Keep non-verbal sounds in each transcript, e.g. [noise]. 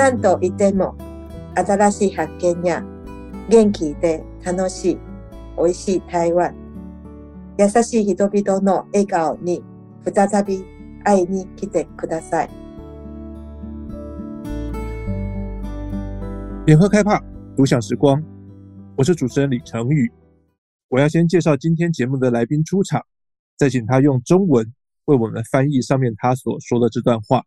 咱都いても新しい発见や元気で楽しい美味しい台湾优しい人々の笑颜に再び会いに来てください。联合开帕读享时光，我是主持人李承宇。我要先介绍今天节目的来宾出场，再请他用中文为我们翻译上面他所说的这段话。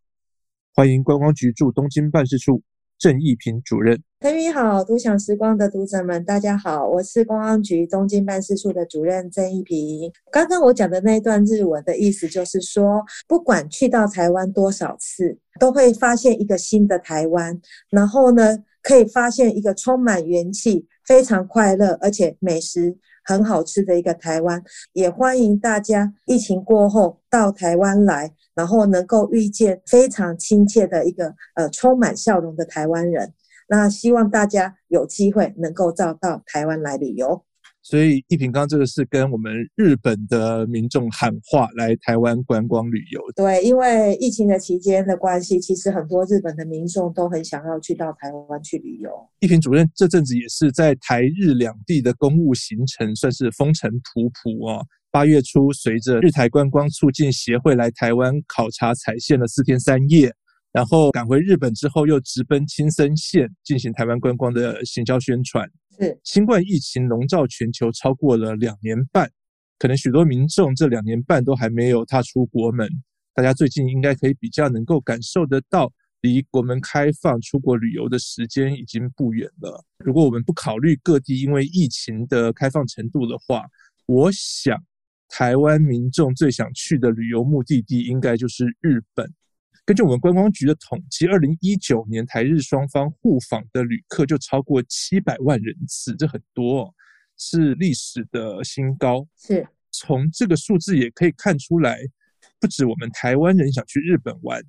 欢迎观光局驻东京办事处郑义平主任。陈宇好，独享时光的读者们，大家好，我是观光局东京办事处的主任郑义平。刚刚我讲的那一段日文的意思就是说，不管去到台湾多少次，都会发现一个新的台湾，然后呢，可以发现一个充满元气、非常快乐，而且美食很好吃的一个台湾。也欢迎大家疫情过后到台湾来。然后能够遇见非常亲切的一个呃充满笑容的台湾人，那希望大家有机会能够到到台湾来旅游。所以义萍刚刚这个是跟我们日本的民众喊话来台湾观光旅游。对，因为疫情的期间的关系，其实很多日本的民众都很想要去到台湾去旅游。义萍主任这阵子也是在台日两地的公务行程，算是风尘仆仆哦。八月初，随着日台观光促进协会来台湾考察采线了四天三夜，然后赶回日本之后，又直奔青森县进行台湾观光的行销宣传。是新冠疫情笼罩全球超过了两年半，可能许多民众这两年半都还没有踏出国门。大家最近应该可以比较能够感受得到，离国门开放出国旅游的时间已经不远了。如果我们不考虑各地因为疫情的开放程度的话，我想。台湾民众最想去的旅游目的地应该就是日本。根据我们观光局的统计，二零一九年台日双方互访的旅客就超过七百万人次，这很多哦，是历史的新高。是，从这个数字也可以看出来，不止我们台湾人想去日本玩，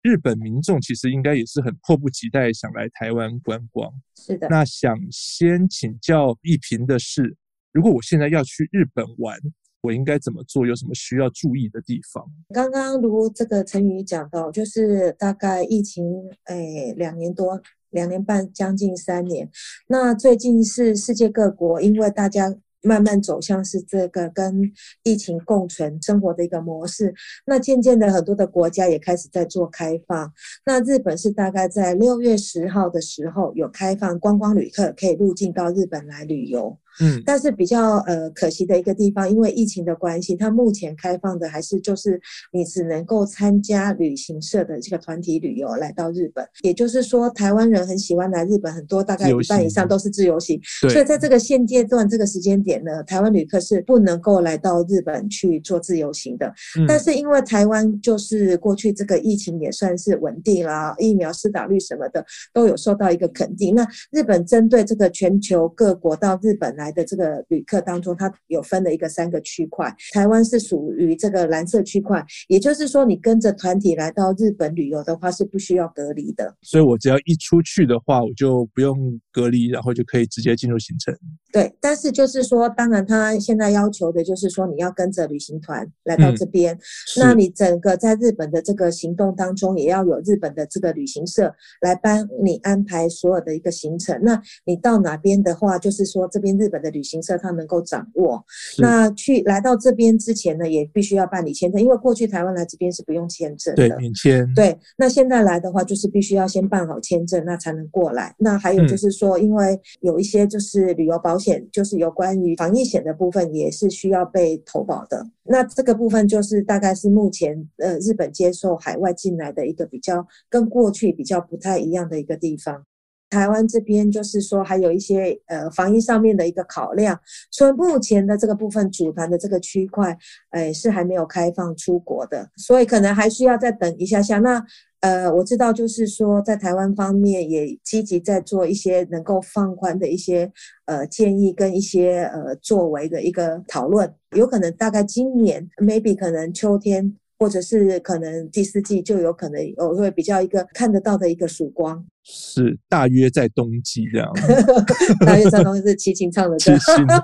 日本民众其实应该也是很迫不及待想来台湾观光。是的。那想先请教一平的是，如果我现在要去日本玩，我应该怎么做？有什么需要注意的地方？刚刚如这个陈宇讲到，就是大概疫情诶两年多、两年半，将近三年。那最近是世界各国，因为大家慢慢走向是这个跟疫情共存生活的一个模式。那渐渐的，很多的国家也开始在做开放。那日本是大概在六月十号的时候有开放观光旅客可以入境到日本来旅游。嗯，但是比较呃可惜的一个地方，因为疫情的关系，它目前开放的还是就是你只能够参加旅行社的这个团体旅游来到日本。也就是说，台湾人很喜欢来日本，很多大概一半以上都是自由行。所以在这个现阶段这个时间点呢，台湾旅客是不能够来到日本去做自由行的。嗯。但是因为台湾就是过去这个疫情也算是稳定啦，疫苗施打率什么的都有受到一个肯定。那日本针对这个全球各国到日本来的这个旅客当中，它有分了一个三个区块，台湾是属于这个蓝色区块，也就是说，你跟着团体来到日本旅游的话，是不需要隔离的。所以我只要一出去的话，我就不用隔离，然后就可以直接进入行程。对，但是就是说，当然他现在要求的就是说，你要跟着旅行团来到这边，嗯，那你整个在日本的这个行动当中，也要有日本的这个旅行社来帮你安排所有的一个行程。那你到哪边的话，就是说这边日本的旅行社他能够掌握，那去来到这边之前呢，也必须要办理签证，因为过去台湾来这边是不用签证的，对，免签。对，那现在来的话，就是必须要先办好签证，那才能过来。那还有就是说，因为有一些就是旅游保险，就是有关于防疫险的部分，也是需要被投保的。那这个部分就是大概是目前呃日本接受海外进来的一个比较跟过去比较不太一样的一个地方。台湾这边就是说，还有一些呃防疫上面的一个考量，所以目前的这个部分组团的这个区块，哎，是还没有开放出国的，所以可能还需要再等一下下。那呃，我知道就是说，在台湾方面也积极在做一些能够放宽的一些呃建议跟一些呃作为的一个讨论，有可能大概今年 maybe 可能秋天或者是可能第四季就有可能有会比较一个看得到的一个曙光。是大约在冬季这样，[laughs] 大约在冬季是齐秦唱的歌，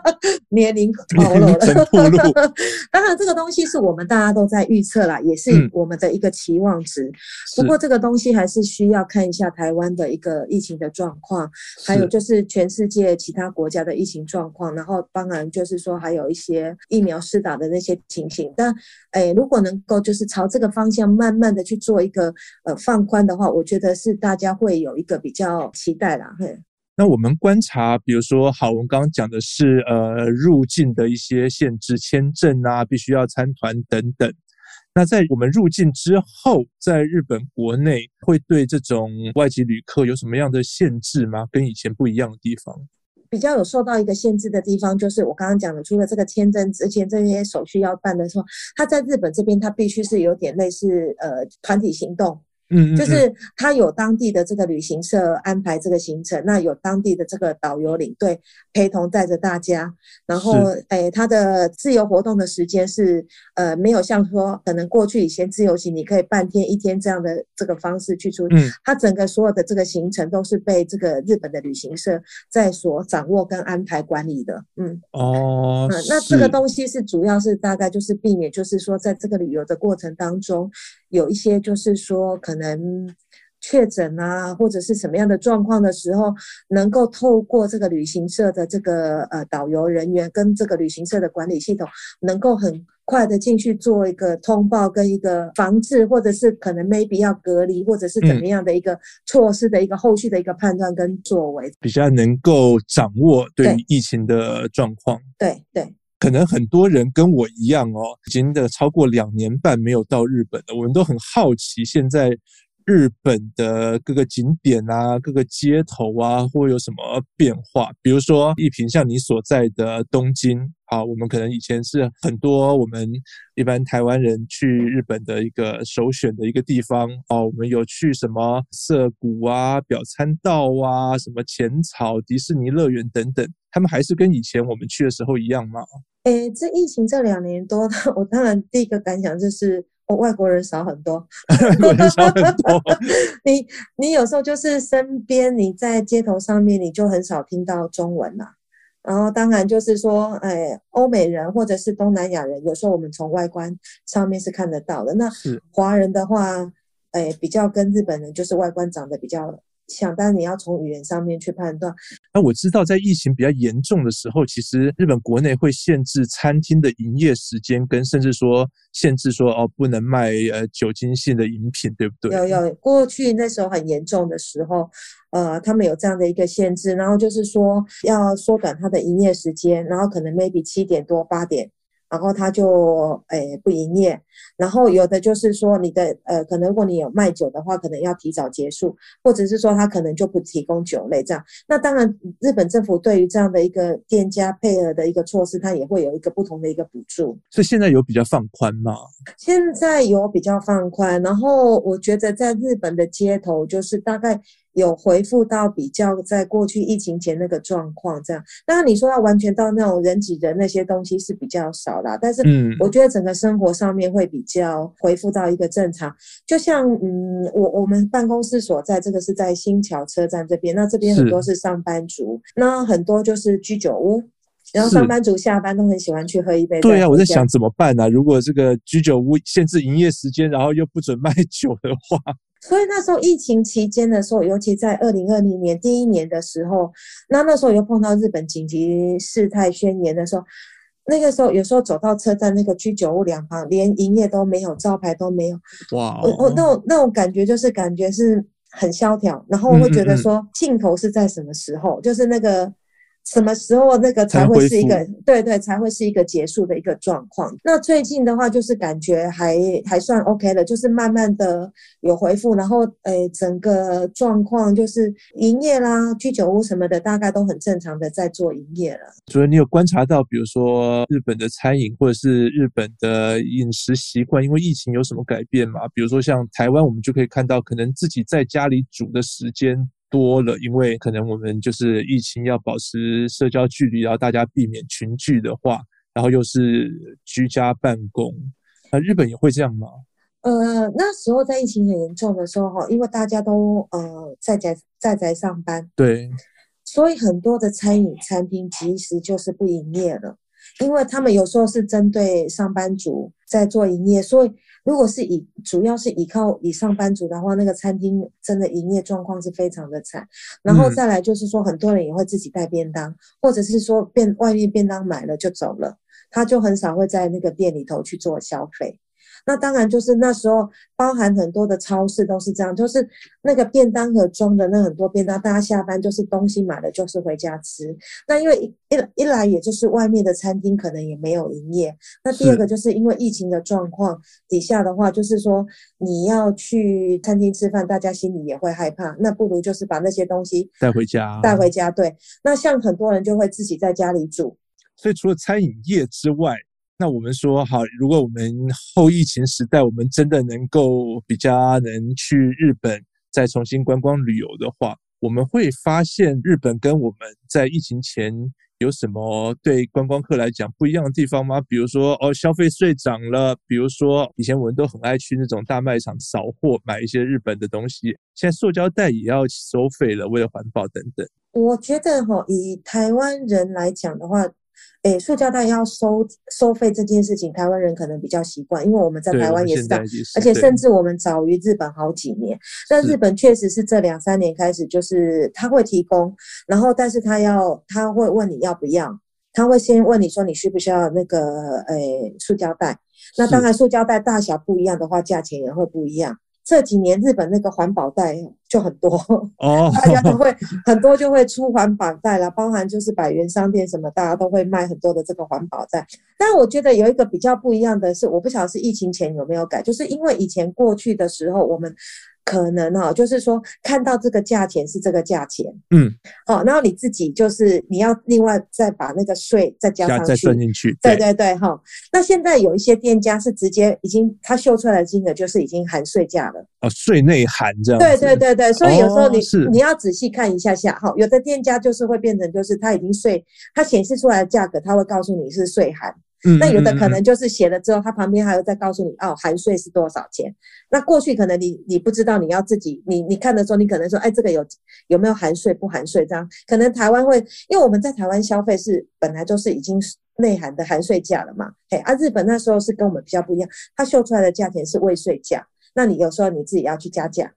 [laughs] 年龄 [laughs] 暴露了。当然，这个东西是我们大家都在预测啦，也是我们的一个期望值。嗯、不过，这个东西还是需要看一下台湾的一个疫情的状况，还有就是全世界其他国家的疫情状况，然后当然就是说还有一些疫苗施打的那些情形。但诶，如果能够就是朝这个方向慢慢的去做一个呃放宽的话，我觉得是大家会有。有一个比较期待啦，嘿。那我们观察，比如说，好，我们刚刚讲的是呃入境的一些限制，签证啊，必须要参团等等。那在我们入境之后，在日本国内会对这种外籍旅客有什么样的限制吗？跟以前不一样的地方？比较有受到一个限制的地方，就是我刚刚讲的，除了这个签证之前这些手续要办的时候，他在日本这边，他必须是有点类似呃团体行动。嗯，就是他有当地的这个旅行社安排这个行程，那有当地的这个导游领队陪同带着大家，然后诶，他的自由活动的时间是呃没有像说可能过去以前自由行你可以半天一天这样的这个方式去出，嗯，他整个所有的这个行程都是被这个日本的旅行社在所掌握跟安排管理的，嗯，哦，嗯，那这个东西是主要是大概就是避免，就是说在这个旅游的过程当中。有一些就是说可能确诊啊，或者是什么样的状况的时候，能够透过这个旅行社的这个呃导游人员跟这个旅行社的管理系统，能够很快的进去做一个通报跟一个防治，或者是可能 maybe 要隔离，或者是怎么样的一个措施的一个后续的一个判断跟作为，比较能够掌握对疫情的状况。对对。可能很多人跟我一样哦，已经的超过两年半没有到日本了。我们都很好奇，现在日本的各个景点啊、各个街头啊，会有什么变化？比如说，一平像你所在的东京。好，我们可能以前是很多我们一般台湾人去日本的一个首选的一个地方哦。我们有去什么涩谷啊、表参道啊、什么浅草、迪士尼乐园等等，他们还是跟以前我们去的时候一样吗？诶，这疫情这两年多，我当然第一个感想就是，哦，外国人少很多，[laughs] 外国人少很多。[laughs] 你你有时候就是身边你在街头上面，你就很少听到中文了。然后当然就是说，哎，欧美人或者是东南亚人，有时候我们从外观上面是看得到的。那华人的话，哎，比较跟日本人就是外观长得比较。想，但你要从语言上面去判断。那我知道，在疫情比较严重的时候，其实日本国内会限制餐厅的营业时间，跟甚至说限制说哦，不能卖呃酒精性的饮品，对不对？有有，过去那时候很严重的时候，呃，他们有这样的一个限制，然后就是说要缩短它的营业时间，然后可能 maybe 七点多八点。然后他就诶、哎、不营业，然后有的就是说你的呃可能如果你有卖酒的话，可能要提早结束，或者是说他可能就不提供酒类这样。那当然，日本政府对于这样的一个店家配合的一个措施，它也会有一个不同的一个补助。所以现在有比较放宽吗？现在有比较放宽，然后我觉得在日本的街头就是大概。有回复到比较在过去疫情前那个状况，这样。当然你说要完全到那种人挤人那些东西是比较少啦，但是我觉得整个生活上面会比较回复到一个正常。就像嗯，我我们办公室所在这个是在新桥车站这边，那这边很多是上班族，那很多就是居酒屋，然后上班族下班都很喜欢去喝一杯。对啊，我在想怎么办呢、啊？如果这个居酒屋限制营业时间，然后又不准卖酒的话。所以那时候疫情期间的时候，尤其在二零二零年第一年的时候，那那时候又碰到日本紧急事态宣言的时候，那个时候有时候走到车站那个居酒屋两旁，连营业都没有，招牌都没有。哇！我我那种那种感觉就是感觉是很萧条，然后我会觉得说尽头是在什么时候？就是那个。什么时候那个才会是一个对对，才会是一个结束的一个状况？那最近的话，就是感觉还还算 OK 了，就是慢慢的有回复，然后诶，整个状况就是营业啦，居酒屋什么的，大概都很正常的在做营业了。所以你有观察到，比如说日本的餐饮或者是日本的饮食习惯，因为疫情有什么改变吗？比如说像台湾，我们就可以看到，可能自己在家里煮的时间。多了，因为可能我们就是疫情要保持社交距离，然后大家避免群聚的话，然后又是居家办公，那日本也会这样吗？呃，那时候在疫情很严重的时候哈，因为大家都呃在宅在宅上班，对，所以很多的餐饮餐厅其实就是不营业了，因为他们有时候是针对上班族在做营业，所以如果是以主要是依靠以上班族的话，那个餐厅真的营业状况是非常的惨。然后再来就是说，很多人也会自己带便当，嗯、或者是说便外面便当买了就走了，他就很少会在那个店里头去做消费。那当然就是那时候，包含很多的超市都是这样，就是那个便当盒装的那很多便当，大家下班就是东西买了就是回家吃。那因为一一来，也就是外面的餐厅可能也没有营业。那第二个就是因为疫情的状况底下的话，就是说你要去餐厅吃饭，大家心里也会害怕。那不如就是把那些东西带回家，带回家。对，那像很多人就会自己在家里煮。所以除了餐饮业之外，那我们说好，如果我们后疫情时代，我们真的能够比较能去日本再重新观光旅游的话，我们会发现日本跟我们在疫情前有什么对观光客来讲不一样的地方吗？比如说哦，消费税涨了，比如说以前我们都很爱去那种大卖场扫货买一些日本的东西，现在塑胶袋也要收费了，为了环保等等。我觉得哈，以台湾人来讲的话。诶，塑胶袋要收收费这件事情，台湾人可能比较习惯，因为我们在台湾也是这样，而且甚至我们早于日本好几年。那日本确实是这两三年开始，就是他会提供，然后但是他要他会问你要不要，他会先问你说你需不需要那个诶塑胶袋。那当然塑胶袋大小不一样的话，价钱也会不一样。这几年日本那个环保袋就很多哦，[laughs] 大家都会很多就会出环保袋了，包含就是百元商店什么，大家都会卖很多的这个环保袋。但我觉得有一个比较不一样的是，我不晓得是疫情前有没有改，就是因为以前过去的时候我们。可能哈、哦，就是说看到这个价钱是这个价钱，嗯，好、哦，然后你自己就是你要另外再把那个税再加上去，再算进去，对对对，哈、哦。那现在有一些店家是直接已经他秀出来的金额就是已经含税价了，哦，税内含这样，对对对对，所以有时候你、哦、你要仔细看一下下，哈，有的店家就是会变成就是他已经税，他显示出来的价格他会告诉你是税含。嗯，那有的可能就是写了之后，他旁边还有再告诉你哦，含税是多少钱。那过去可能你你不知道，你要自己你你看的时候，你可能说，哎，这个有有没有含税不含税这样？可能台湾会，因为我们在台湾消费是本来就是已经内含的含税价了嘛。嘿，啊，日本那时候是跟我们比较不一样，他秀出来的价钱是未税价，那你有时候你自己要去加价，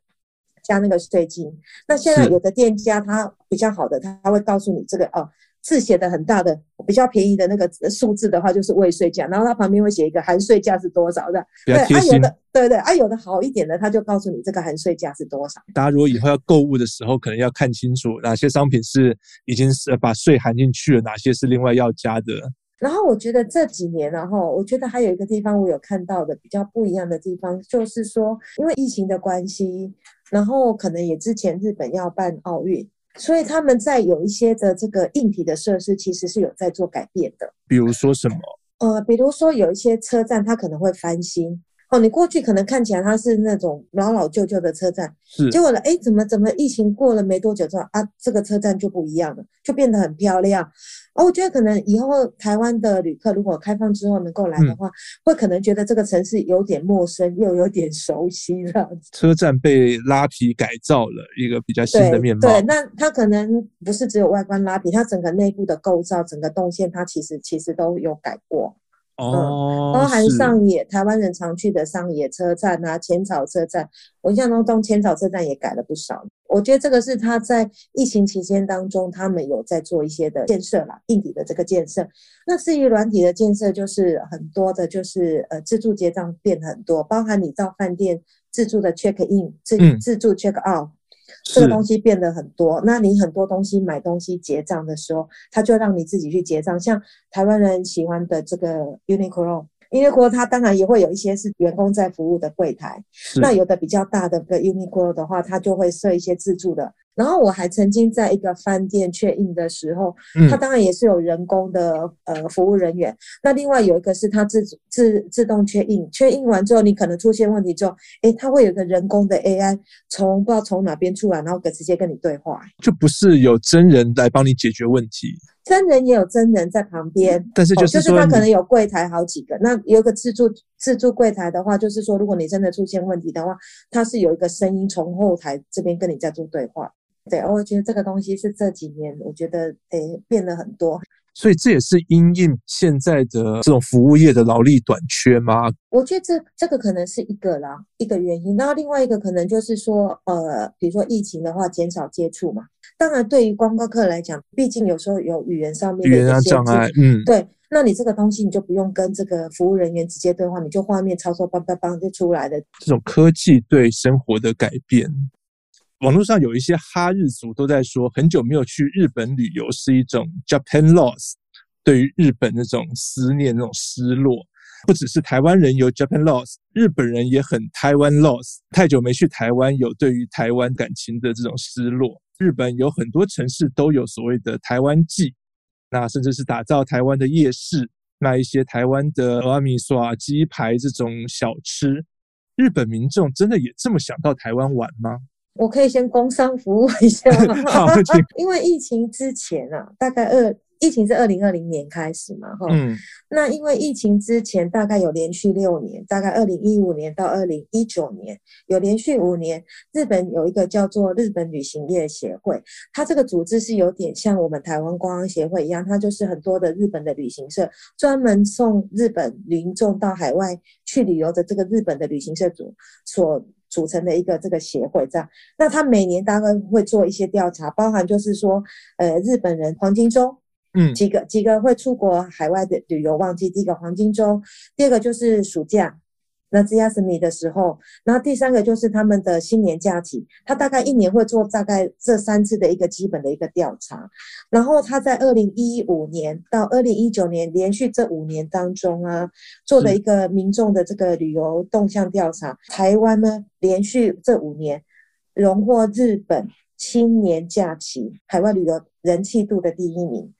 加那个税金。那现在有的店家他比较好的，他他会告诉你这个哦。字写的很大的，比较便宜的那个数字的话，就是未税价，然后它旁边会写一个含税价是多少的。对，啊有的，对对，啊有的好一点的，他就告诉你这个含税价是多少。大家如果以后要购物的时候，可能要看清楚哪些商品是已经是把税含进去了，哪些是另外要加的。然后我觉得这几年，然后我觉得还有一个地方我有看到的比较不一样的地方，就是说因为疫情的关系，然后可能也之前日本要办奥运。所以他们在有一些的这个硬体的设施，其实是有在做改变的。比如说什么？呃，比如说有一些车站，它可能会翻新。哦，你过去可能看起来它是那种老老旧旧的车站，是结果呢？哎，怎么怎么疫情过了没多久之后啊，这个车站就不一样了，就变得很漂亮。哦，我觉得可能以后台湾的旅客如果开放之后能够来的话，嗯、会可能觉得这个城市有点陌生，又有点熟悉了。车站被拉皮改造了一个比较新的面貌。对，对，那它可能不是只有外观拉皮，它整个内部的构造、整个动线，它其实其实都有改过。哦、嗯，包含上野，台湾人常去的上野车站啊，浅草车站，我印象当中浅草车站也改了不少。我觉得这个是他在疫情期间当中，他们有在做一些的建设啦，硬体的这个建设。那至于软体的建设，就是很多的，就是呃自助结账变很多，包含你到饭店自助的 check in，自自助 check out。嗯这个东西变得很多，那你很多东西买东西结账的时候，他就让你自己去结账。像台湾人喜欢的这个 Uniqlo，Uniqlo 它当然也会有一些是员工在服务的柜台，那有的比较大的个 Uniqlo 的话，它就会设一些自助的。然后我还曾经在一个饭店 check in 的时候，它当然也是有人工的呃服务人员。那另外有一个是它自自自动 check in，check in 完之后你可能出现问题之后，诶，它会有个人工的 AI 从不知道从哪边出来，然后直接跟你对话，就不是有真人来帮你解决问题。真人也有真人在旁边，但是就是、哦，就是他可能有柜台好几个，那有个自助自助柜台的话，就是说，如果你真的出现问题的话，他是有一个声音从后台这边跟你在做对话。对，我觉得这个东西是这几年我觉得诶变了很多。所以这也是因应现在的这种服务业的劳力短缺吗？我觉得这这个可能是一个啦，一个原因。然后另外一个可能就是说，呃，比如说疫情的话，减少接触嘛。当然，对于观光客来讲，毕竟有时候有语言上面的一些障碍，嗯，对。那你这个东西，你就不用跟这个服务人员直接对话，你就画面操作，邦邦邦就出来了。这种科技对生活的改变，网络上有一些哈日族都在说，很久没有去日本旅游是一种 Japan loss，对于日本那种思念、那种失落。不只是台湾人有 Japan loss，日本人也很台湾 loss。太久没去台湾，有对于台湾感情的这种失落。日本有很多城市都有所谓的台湾祭，那甚至是打造台湾的夜市，卖一些台湾的蚵仔面线、鸡排这种小吃。日本民众真的也这么想到台湾玩吗？我可以先工商服务一下吗？[laughs] 好，[laughs] 因为疫情之前啊，大概二。疫情是二零二零年开始嘛，哈，嗯，那因为疫情之前大概有连续六年，大概二零一五年到二零一九年有连续五年，日本有一个叫做日本旅行业协会，它这个组织是有点像我们台湾观光协会一样，它就是很多的日本的旅行社专门送日本民众到海外去旅游的这个日本的旅行社组所组成的一个这个协会，这样，那他每年大概会做一些调查，包含就是说，呃，日本人黄金周。嗯，几个几个会出国海外的旅游旺季，第一个黄金周，第二个就是暑假，那夏休み的时候，然后第三个就是他们的新年假期，他大概一年会做大概这三次的一个基本的一个调查，然后他在二零一五年到二零一九年连续这五年当中啊，做了一个民众的这个旅游动向调查，台湾呢连续这五年荣获日本青年假期海外旅游人气度的第一名。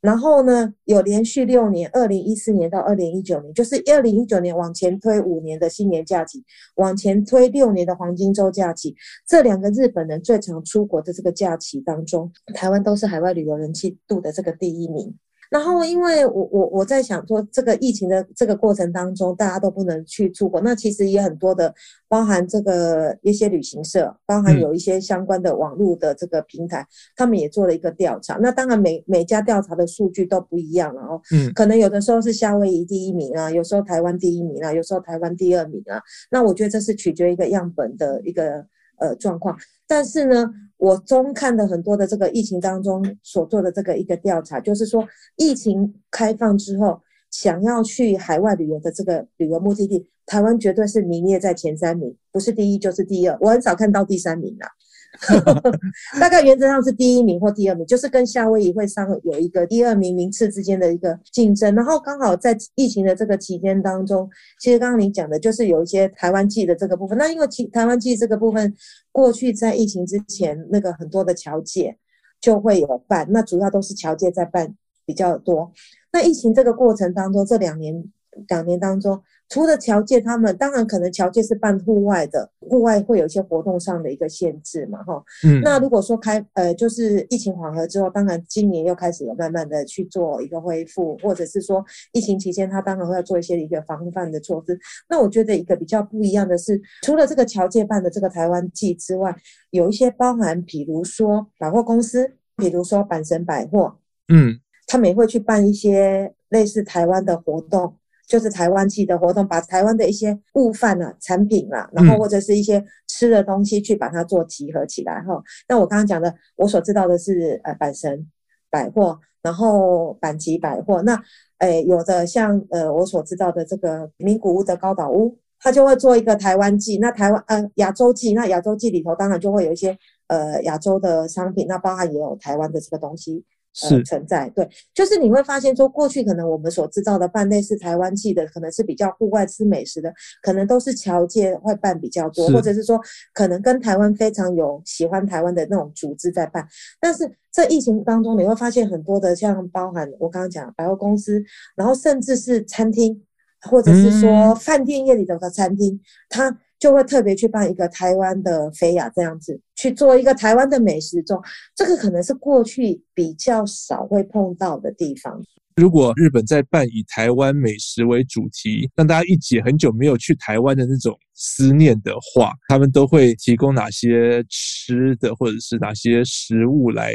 然后呢，有连续六年，二零一四年到二零一九年，就是二零一九年往前推五年的新年假期，往前推六年的黄金周假期，这两个日本人最常出国的这个假期当中，台湾都是海外旅游人气度的这个第一名。然后，因为我我我在想说，这个疫情的这个过程当中，大家都不能去出国，那其实也很多的，包含这个一些旅行社，包含有一些相关的网络的这个平台，嗯、他们也做了一个调查。那当然每每家调查的数据都不一样了哦，嗯，可能有的时候是夏威夷第一名啊，有时候台湾第一名啊，有时候台湾第二名啊。那我觉得这是取决于一个样本的一个呃状况，但是呢。我中看的很多的这个疫情当中所做的这个一个调查，就是说疫情开放之后，想要去海外旅游的这个旅游目的地，台湾绝对是名列在前三名，不是第一就是第二，我很少看到第三名的。[laughs] 大概原则上是第一名或第二名，就是跟夏威夷会上有一个第二名名次之间的一个竞争。然后刚好在疫情的这个期间当中，其实刚刚你讲的就是有一些台湾记的这个部分。那因为其台湾记这个部分，过去在疫情之前，那个很多的侨界就会有办，那主要都是侨界在办比较多。那疫情这个过程当中，这两年两年当中。除了侨界，他们当然可能侨界是办户外的，户外会有一些活动上的一个限制嘛，哈。嗯。那如果说开，呃，就是疫情缓和之后，当然今年又开始有慢慢的去做一个恢复，或者是说疫情期间他当然会要做一些一个防范的措施。那我觉得一个比较不一样的是，除了这个侨界办的这个台湾季之外，有一些包含，比如说百货公司，比如说阪神百货，嗯，他们也会去办一些类似台湾的活动。就是台湾祭的活动，把台湾的一些物贩啊、产品啊，然后或者是一些吃的东西，去把它做集合起来哈、嗯。那我刚刚讲的，我所知道的是呃阪神百货，然后阪急百货。那诶、呃、有的像呃我所知道的这个名古屋的高岛屋，它就会做一个台湾季。那台湾呃亚洲季，那亚洲季里头当然就会有一些呃亚洲的商品，那包含也有台湾的这个东西。是、呃、存在，对，就是你会发现说，过去可能我们所制造的办类似台湾系的，可能是比较户外吃美食的，可能都是侨界会办比较多，或者是说可能跟台湾非常有喜欢台湾的那种组织在办。但是在疫情当中，你会发现很多的像包含我刚刚讲百货公司，然后甚至是餐厅，或者是说饭店业里头的餐厅，它就会特别去办一个台湾的菲亚这样子去做一个台湾的美食中，这个可能是过去比较少会碰到的地方。如果日本在办以台湾美食为主题，让大家一解很久没有去台湾的那种思念的话，他们都会提供哪些吃的或者是哪些食物来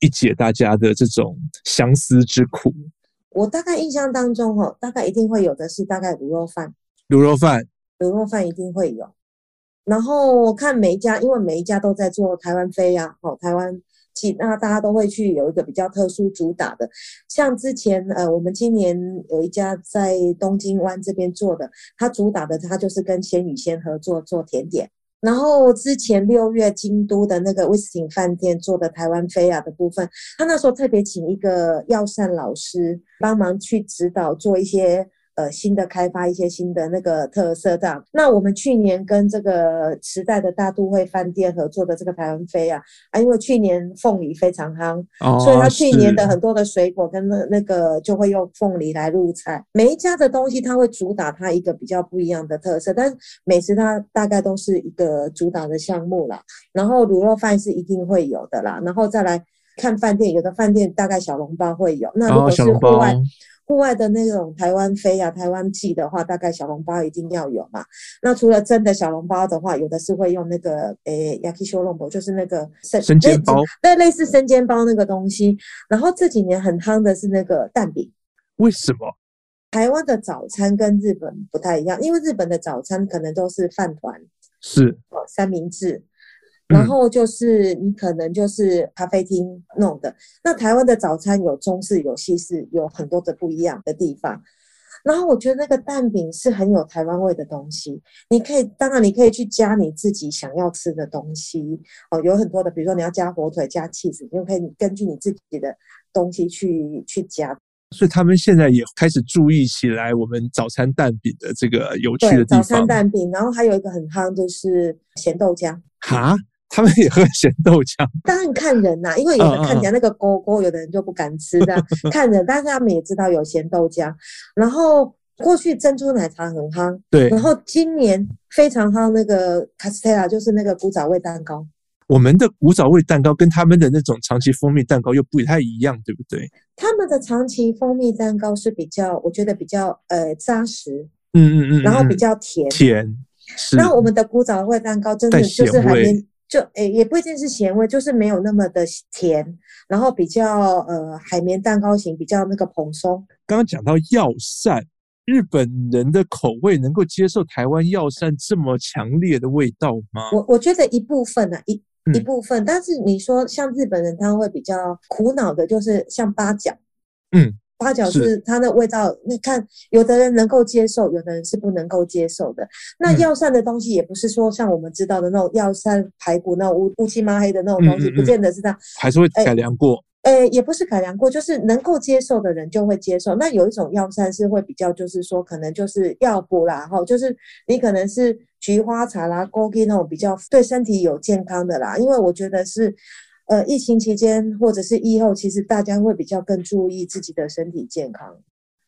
一解大家的这种相思之苦？我大概印象当中，哦，大概一定会有的是大概卤肉饭，卤肉饭，卤肉饭一定会有。然后看每一家，因为每一家都在做台湾飞呀，哦，台湾。那大家都会去有一个比较特殊主打的，像之前呃，我们今年有一家在东京湾这边做的，它主打的它就是跟鲜芋仙合作做甜点。然后之前六月京都的那个威斯汀饭店做的台湾飞亚的部分，他那时候特别请一个药膳老师帮忙去指导做一些。呃，新的开发一些新的那个特色这样。那我们去年跟这个时代的大都会饭店合作的这个台湾飞啊，啊，因为去年凤梨非常夯，哦，所以他去年的很多的水果跟那那个就会用凤梨来入菜。每一家的东西，它会主打它一个比较不一样的特色，但是美食它大概都是一个主打的项目啦。然后卤肉饭是一定会有的啦，然后再来看饭店，有的饭店大概小笼包会有。那如果是户外。哦户外的那种台湾飞啊，台湾寄的话，大概小笼包一定要有嘛。那除了真的小笼包的话，有的是会用那个诶，yakisoronbo，就是那个生生煎包，对，类似生煎包那个东西。然后这几年很夯的是那个蛋饼。为什么？台湾的早餐跟日本不太一样，因为日本的早餐可能都是饭团，是哦，三明治。然后就是你可能就是咖啡厅弄的，那台湾的早餐有中式有西式，有很多的不一样的地方。然后我觉得那个蛋饼是很有台湾味的东西，你可以当然你可以去加你自己想要吃的东西哦，有很多的，比如说你要加火腿加起司，你就可以根据你自己的东西去去加。所以他们现在也开始注意起来我们早餐蛋饼的这个有趣的地方。早餐蛋饼，然后还有一个很夯就是咸豆浆。哈？他们也喝咸豆浆，当然看人呐、啊，因为有人看起来那个勾勾，有的人就不敢吃的，[laughs] 看人。但是他们也知道有咸豆浆。然后过去珍珠奶茶很夯，对。然后今年非常夯那个卡斯特拉，就是那个古早味蛋糕。我们的古早味蛋糕跟他们的那种长崎蜂蜜蛋糕又不太一样，对不对？他们的长崎蜂蜜蛋糕是比较，我觉得比较呃扎实，嗯嗯嗯，然后比较甜甜。那我们的古早味蛋糕真的就是海绵。就诶，也不一定是咸味，就是没有那么的甜，然后比较呃海绵蛋糕型，比较那个蓬松。刚刚讲到药膳，日本人的口味能够接受台湾药膳这么强烈的味道吗？我我觉得一部分呢、啊，一一部分，嗯、但是你说像日本人，他会比较苦恼的，就是像八角，嗯。八角是它的味道，你看，有的人能够接受，有的人是不能够接受的。那药膳的东西也不是说像我们知道的那种药膳排骨那种乌乌漆嘛黑的那种东西，不见得是这样，还是会改良过。诶，也不是改良过，就是能够接受的人就会接受。那有一种药膳是会比较，就是说可能就是药补啦，哈，就是你可能是菊花茶啦、枸杞那种比较对身体有健康的啦，因为我觉得是。呃，疫情期间或者是疫后，其实大家会比较更注意自己的身体健康。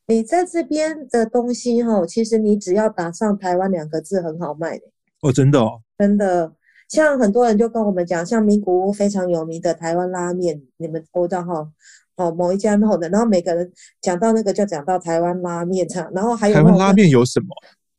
你在这边的东西哈，其实你只要打上“台湾”两个字，很好卖的。哦，真的哦，真的。像很多人就跟我们讲，像名古屋非常有名的台湾拉面，你们知道哈？哦，某一家弄的，然后每个人讲到那个就讲到台湾拉面，这样，然后还有台湾拉面有什么？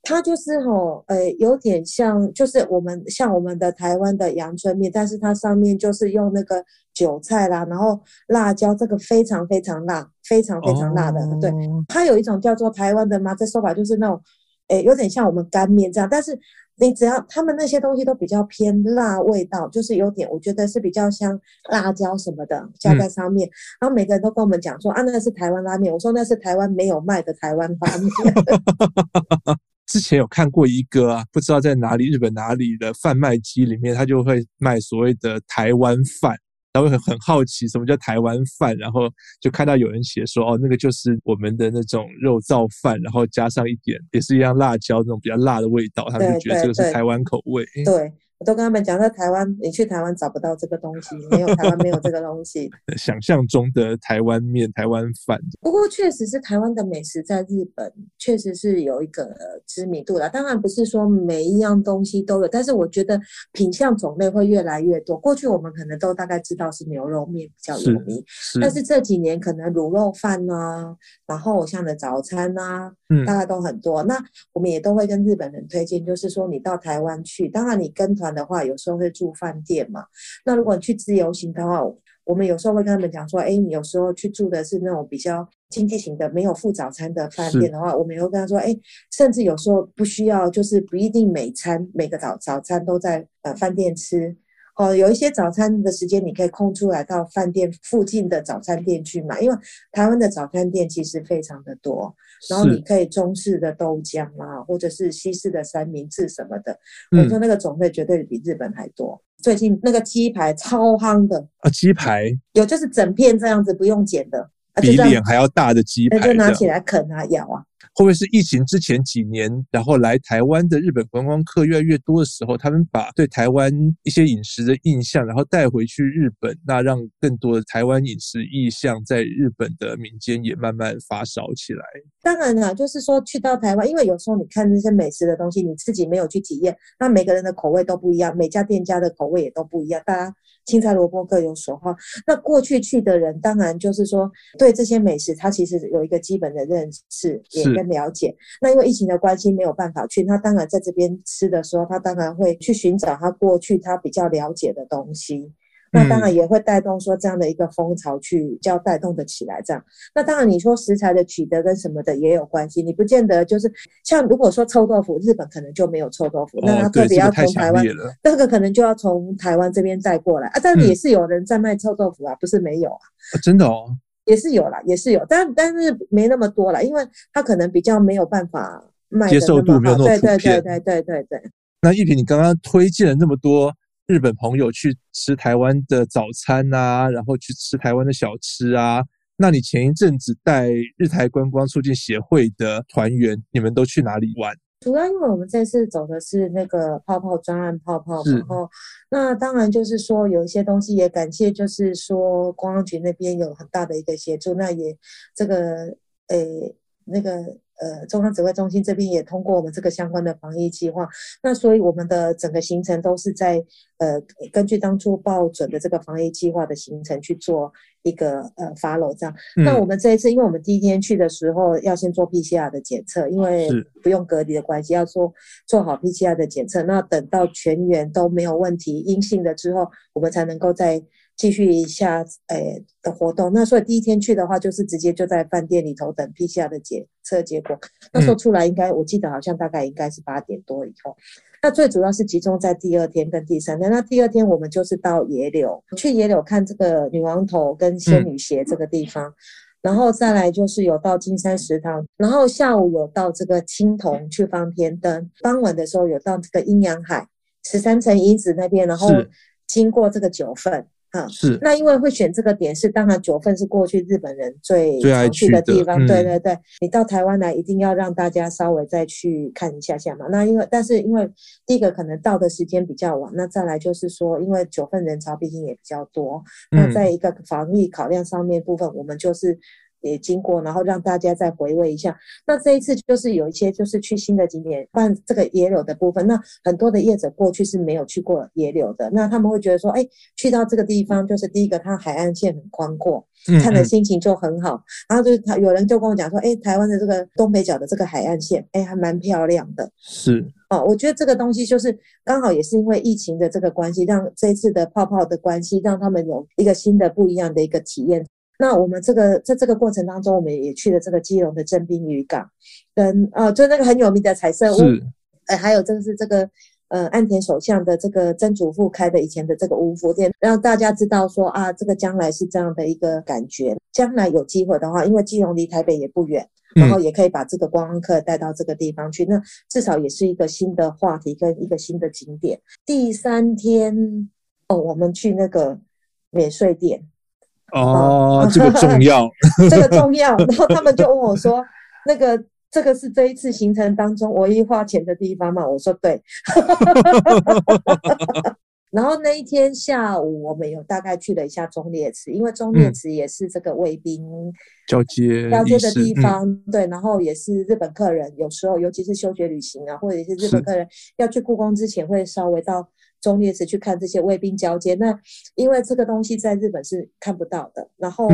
它就是吼，呃，有点像，就是我们像我们的台湾的阳春面，但是它上面就是用那个韭菜啦，然后辣椒，这个非常非常辣，非常非常辣的。哦、对，它有一种叫做台湾的麻这说法，就是那种，诶，有点像我们干面这样，但是你只要他们那些东西都比较偏辣味道，就是有点，我觉得是比较像辣椒什么的加在上面。嗯、然后每个人都跟我们讲说啊，那个是台湾拉面，我说那是台湾没有卖的台湾拉面。[laughs] 之前有看过一个啊，不知道在哪里，日本哪里的贩卖机里面，他就会卖所谓的台湾饭，然后很很好奇什么叫台湾饭，然后就看到有人写说，哦，那个就是我们的那种肉燥饭，然后加上一点也是一样辣椒那种比较辣的味道，他们就觉得这个是台湾口味。对，对，我都跟他们讲，在台湾，你去台湾找不到这个东西，没有台湾没有这个东西。[laughs] 想象中的台湾面、台湾饭，不过确实是台湾的美食在日本确实是有一个知名度了。当然不是说每一样东西都有，但是我觉得品相种类会越来越多。过去我们可能都大概知道是牛肉面比较有名，是是但是这几年可能卤肉饭啊，然后像的早餐啊，嗯，大概都很多。那我们也都会跟日本人推荐，就是说你到台湾去，当然你跟团。的话，有时候会住饭店嘛。那如果你去自由行的话，我们有时候会跟他们讲说，哎，你有时候去住的是那种比较经济型的，没有付早餐的饭店的话，我们也会跟他说，哎，甚至有时候不需要，就是不一定每餐每个早早餐都在呃饭店吃。哦，有一些早餐的时间，你可以空出来到饭店附近的早餐店去买，因为台湾的早餐店其实非常的多。然后你可以中式的豆浆啊，或者是西式的三明治什么的，我说那个种类绝对比日本还多。最近那个鸡排超夯的啊，鸡排有就是整片这样子不用剪的，比脸还要大的鸡排，就拿起来啃啊咬啊。会不会是疫情之前几年，然后来台湾的日本观光客越来越多的时候，他们把对台湾一些饮食的印象，然后带回去日本，那让更多的台湾饮食意象在日本的民间也慢慢发烧起来。当然了，就是说去到台湾，因为有时候你看那些美食的东西，你自己没有去体验，那每个人的口味都不一样，每家店家的口味也都不一样，大家青菜萝卜各有所好。那过去去的人，当然就是说对这些美食，他其实有一个基本的认识，也跟。了解，那因为疫情的关系没有办法去，他当然在这边吃的时候，他当然会去寻找他过去他比较了解的东西，那当然也会带动说这样的一个风潮去，就要带动的起来这样。那当然你说食材的取得跟什么的也有关系，你不见得就是像如果说臭豆腐，日本可能就没有臭豆腐，那他特别要从台湾，那个可能就要从台湾这边带过来啊。但是也是有人在卖臭豆腐啊，不是没有啊，真的哦。也是有啦，也是有，但但是没那么多啦，因为他可能比较没有办法卖接受度没有那么普遍。对对对对对对对。那一平，你刚刚推荐了那么多日本朋友去吃台湾的早餐啊，然后去吃台湾的小吃啊，那你前一阵子带日台观光促进协会的团员，你们都去哪里玩？主要因为我们这次走的是那个泡泡专案泡泡，然后那当然就是说有一些东西也感谢，就是说公安局那边有很大的一个协助，那也这个诶那个。呃，中央指挥中心这边也通过我们这个相关的防疫计划，那所以我们的整个行程都是在呃根据当初报准的这个防疫计划的行程去做一个呃 follow 这样。嗯、那我们这一次，因为我们第一天去的时候要先做 PCR 的检测，因为不用隔离的关系，要做做好 PCR 的检测。那等到全员都没有问题阴性的之后，我们才能够再。继续一下，诶、欸、的活动。那所以第一天去的话，就是直接就在饭店里头等 PCR 的检测结果。那时候出来应该，我记得好像大概应该是八点多以后。那最主要是集中在第二天跟第三天。那第二天我们就是到野柳，去野柳看这个女王头跟仙女鞋这个地方，然后再来就是有到金山食堂，然后下午有到这个青铜去放天灯，傍晚的时候有到这个阴阳海十三层遗址那边，然后经过这个九份。啊，是。那因为会选这个点是，当然九份是过去日本人最常去的地方。对对对，你到台湾来一定要让大家稍微再去看一下下嘛。那因为，但是因为第一个可能到的时间比较晚，那再来就是说，因为九份人潮毕竟也比较多，那在一个防疫考量上面部分，我们就是。也经过，然后让大家再回味一下。那这一次就是有一些就是去新的景点，办这个野柳的部分。那很多的业者过去是没有去过野柳的，那他们会觉得说，哎，去到这个地方，就是第一个，它海岸线很宽阔，看的心情就很好。嗯嗯，然后就是他有人就跟我讲说，哎，台湾的这个东北角的这个海岸线，哎，还蛮漂亮的。是哦，我觉得这个东西就是刚好也是因为疫情的这个关系，让这一次的泡泡的关系，让他们有一个新的不一样的一个体验。那我们这个在这个过程当中，我们也去了这个基隆的正滨渔港，跟啊，就那个很有名的彩色屋，哎，还有这个是这个呃岸田首相的这个曾祖父开的以前的这个屋夫店，让大家知道说啊，这个将来是这样的一个感觉。将来有机会的话，因为基隆离台北也不远，然后也可以把这个观光客带到这个地方去，那至少也是一个新的话题跟一个新的景点。第三天哦，我们去那个免税店。哦，[laughs] 这个重要，[laughs] 这个重要。然后他们就问我说：“那个这个是这一次行程当中唯一花钱的地方嘛？我说对。[laughs] 然后那一天下午，我们有大概去了一下忠烈祠，因为忠烈祠也是这个卫兵交接交接的地方。嗯、对，然后也是日本客人有时候，尤其是休学旅行啊，或者是日本客人要去故宫之前，会稍微到忠烈祠去看这些卫兵交接。那因为这个东西在日本是看不到的，然后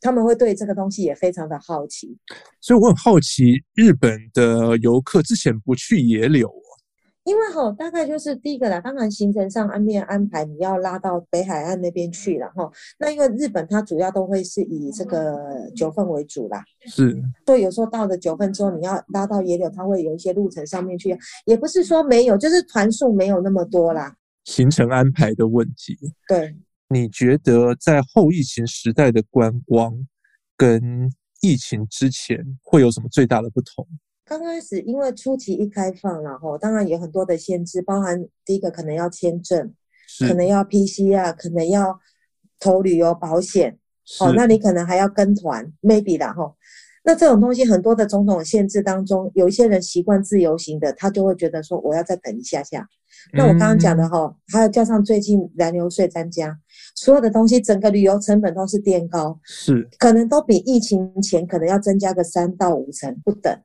他们会对这个东西也非常的好奇。嗯嗯，所以我很好奇，日本的游客之前不去野柳。因为吼，大概就是第一个啦。当然，行程上安面安排，你要拉到北海岸那边去了哈。那因为日本它主要都会是以这个九份为主啦。是。对，有时候到了九份之后，你要拉到野柳，它会有一些路程上面去，也不是说没有，就是团数没有那么多啦。行程安排的问题。对。你觉得在后疫情时代的观光跟疫情之前会有什么最大的不同？刚开始，因为初期一开放，然后当然有很多的限制，包含第一个可能要签证，可能要 PCR，可能要投旅游保险，哦，那你可能还要跟团，maybe 啦，哈。那这种东西很多的种种限制当中，有一些人习惯自由行的，他就会觉得说我要再等一下下。那我刚刚讲的哈，嗯、还有加上最近燃油税增加，所有的东西整个旅游成本都是垫高，是可能都比疫情前可能要增加个三到五成不等。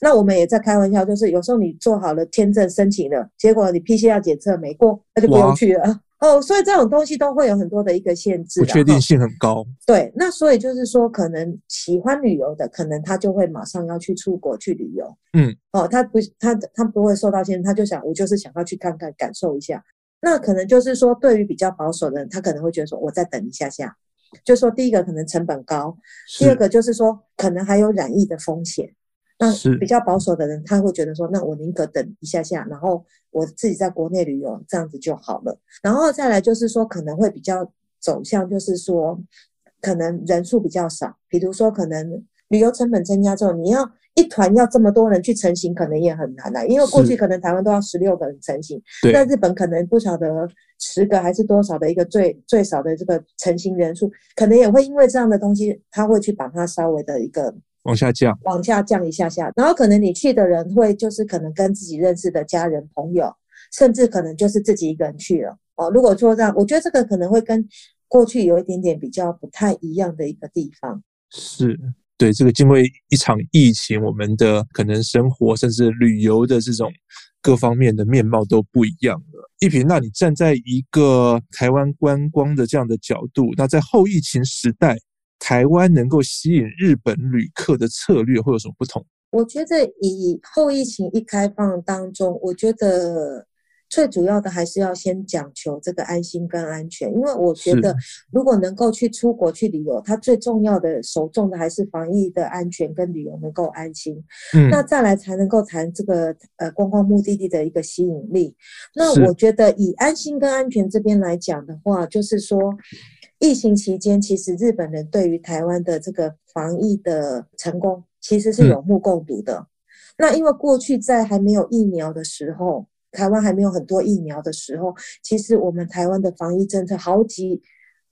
那我们也在开玩笑，就是有时候你做好了签证申请了，结果你 PCR 检测没过，那就不用去了哦。所以这种东西都会有很多的一个限制，不确定性很高。对，那所以就是说，可能喜欢旅游的，可能他就会马上要去出国去旅游。嗯，哦，他不，他他不会受到限制，他就想，我就是想要去看看，感受一下。那可能就是说，对于比较保守的人，他可能会觉得说，我再等一下下。就说第一个可能成本高，第二个就是说，可能还有染疫的风险。那比较保守的人，他会觉得说，那我宁可等一下下，然后我自己在国内旅游，这样子就好了。然后再来就是说，可能会比较走向，就是说，可能人数比较少，比如说可能旅游成本增加之后，你要一团要这么多人去成行，可能也很难了。因为过去可能台湾都要十六个人成行，在日本可能不晓得十个还是多少的一个最最少的这个成型人数，可能也会因为这样的东西，他会去把它稍微的一个。往下降，往下降一下下，然后可能你去的人会就是可能跟自己认识的家人朋友，甚至可能就是自己一个人去了哦。如果说这样，我觉得这个可能会跟过去有一点点比较不太一样的一个地方。是，对，这个经过一场疫情，我们的可能生活甚至旅游的这种各方面的面貌都不一样了。一平，那你站在一个台湾观光的这样的角度，那在后疫情时代，台湾能够吸引日本旅客的策略会有什么不同？我觉得以后疫情一开放当中，我觉得最主要的还是要先讲求这个安心跟安全，因为我觉得如果能够去出国去旅游，它最重要的首重的还是防疫的安全跟旅游能够安心。嗯，那再来才能够谈这个呃观光目的地的一个吸引力。那我觉得以安心跟安全这边来讲的话，就是说。疫情期间，其实日本人对于台湾的这个防疫的成功，其实是有目共睹的。嗯、那因为过去在还没有疫苗的时候，台湾还没有很多疫苗的时候，其实我们台湾的防疫政策好几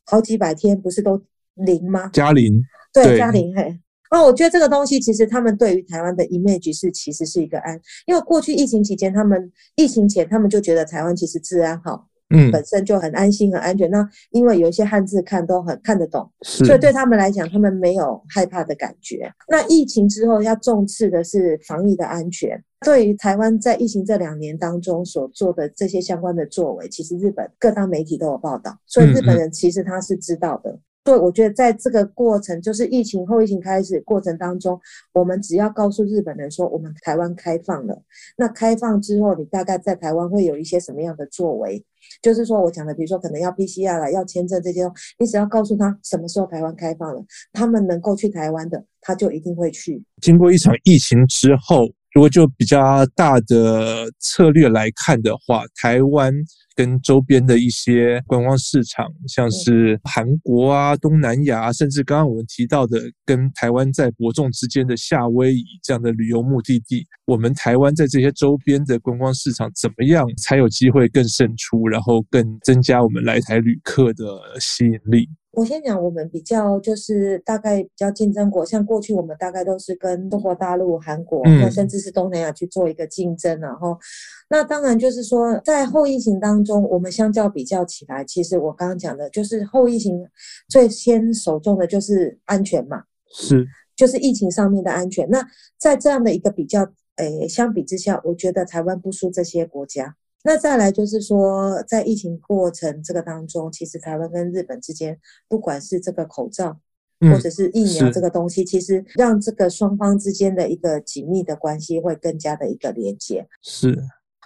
好几百天不是都零吗？加零，对，加零嘿。那我觉得这个东西其实他们对于台湾的 image 是其实是一个安，因为过去疫情期间，他们疫情前他们就觉得台湾其实治安好。嗯，本身就很安心、很安全。那因为有一些汉字看都很看得懂，所以对他们来讲，他们没有害怕的感觉。那疫情之后要重视的是防疫的安全。对于台湾在疫情这两年当中所做的这些相关的作为，其实日本各大媒体都有报道，所以日本人其实他是知道的。嗯嗯对，我觉得在这个过程，就是疫情后疫情开始过程当中，我们只要告诉日本人说，我们台湾开放了。那开放之后，你大概在台湾会有一些什么样的作为？就是说我讲的，比如说可能要 PCR 了，要签证这些，你只要告诉他什么时候台湾开放了，他们能够去台湾的，他就一定会去。经过一场疫情之后。如果就比较大的策略来看的话，台湾跟周边的一些观光市场，像是韩国啊、东南亚，甚至刚刚我们提到的跟台湾在伯仲之间的夏威夷这样的旅游目的地，我们台湾在这些周边的观光市场怎么样才有机会更胜出，然后更增加我们来台旅客的吸引力？我先讲，我们比较就是大概比较竞争国，像过去我们大概都是跟中国大陆、韩国，那、嗯、甚至是东南亚去做一个竞争，然后那当然就是说，在后疫情当中，我们相较比较起来，其实我刚刚讲的就是后疫情最先首重的就是安全嘛，是，就是疫情上面的安全。那在这样的一个比较，诶，相比之下，我觉得台湾不输这些国家。那再来就是说，在疫情过程这个当中，其实台湾跟日本之间，不管是这个口罩，或者是疫苗这个东西，嗯、其实让这个双方之间的一个紧密的关系会更加的一个连接。是。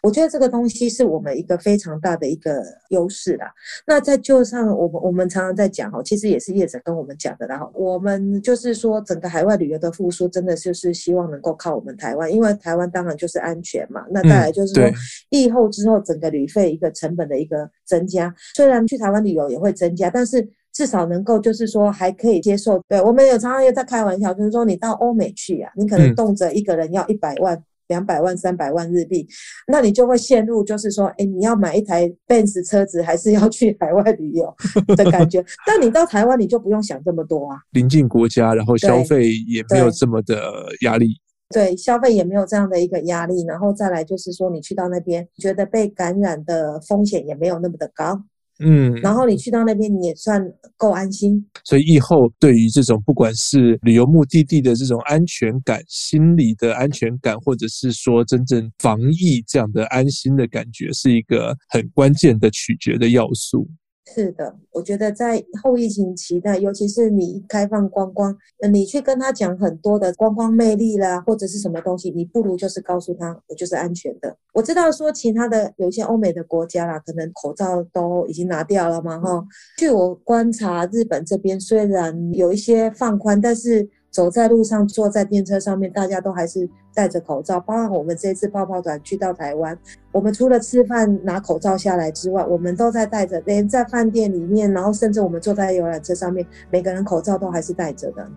我觉得这个东西是我们一个非常大的一个优势啦。那在就上，我们我们常常在讲哈，其实也是业者跟我们讲的啦。我们就是说，整个海外旅游的复苏，真的就是希望能够靠我们台湾，因为台湾当然就是安全嘛。那再来就是说，疫后之后，整个旅费一个成本的一个增加，虽然去台湾旅游也会增加，但是至少能够就是说还可以接受。对，我们有常常也在开玩笑，就是说你到欧美去啊，你可能动辄一个人要一百万。两百万、三百万日币，那你就会陷入，就是说，哎，你要买一台 Benz 车子，还是要去海外旅游 [laughs] 的感觉？但你到台湾，你就不用想这么多啊。邻近国家，然后消费也没有这么的压力。对，消费也没有这样的一个压力，然后再来就是说，你去到那边，觉得被感染的风险也没有那么的高。嗯，然后你去到那边，你也算够安心。所以以后对于这种不管是旅游目的地的这种安全感、心理的安全感，或者是说真正防疫这样的安心的感觉，是一个很关键的取决的要素。是的，我觉得在后疫情期呢，尤其是你开放观光，你去跟他讲很多的观光魅力啦，或者是什么东西，你不如就是告诉他，我就是安全的。我知道说其他的有一些欧美的国家啦，可能口罩都已经拿掉了嘛，哈。据我观察，日本这边虽然有一些放宽，但是。走在路上，坐在电车上面，大家都还是戴着口罩。包括我们这次泡泡团去到台湾，我们除了吃饭拿口罩下来之外，我们都在戴着。连在饭店里面，然后甚至我们坐在游览车上面，每个人口罩都还是戴着的。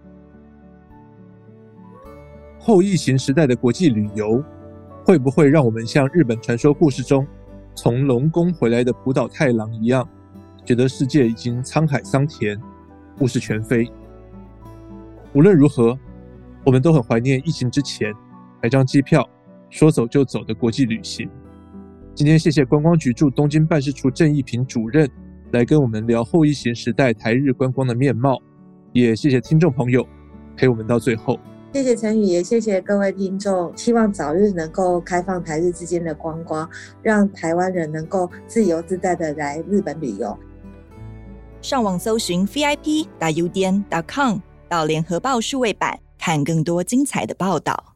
后疫情时代的国际旅游，会不会让我们像日本传说故事中从龙宫回来的浦岛太郎一样，觉得世界已经沧海桑田，物是全非？无论如何，我们都很怀念疫情之前买张机票说走就走的国际旅行。今天谢谢观光局驻东京办事处郑义平主任来跟我们聊后疫情时代台日观光的面貌，也谢谢听众朋友陪我们到最后。谢谢陈宇，也谢谢各位听众。希望早日能够开放台日之间的观光，让台湾人能够自由自在的来日本旅游。上网搜寻 vip 大 udn 点 com。到联合报数位版看更多精彩的报道。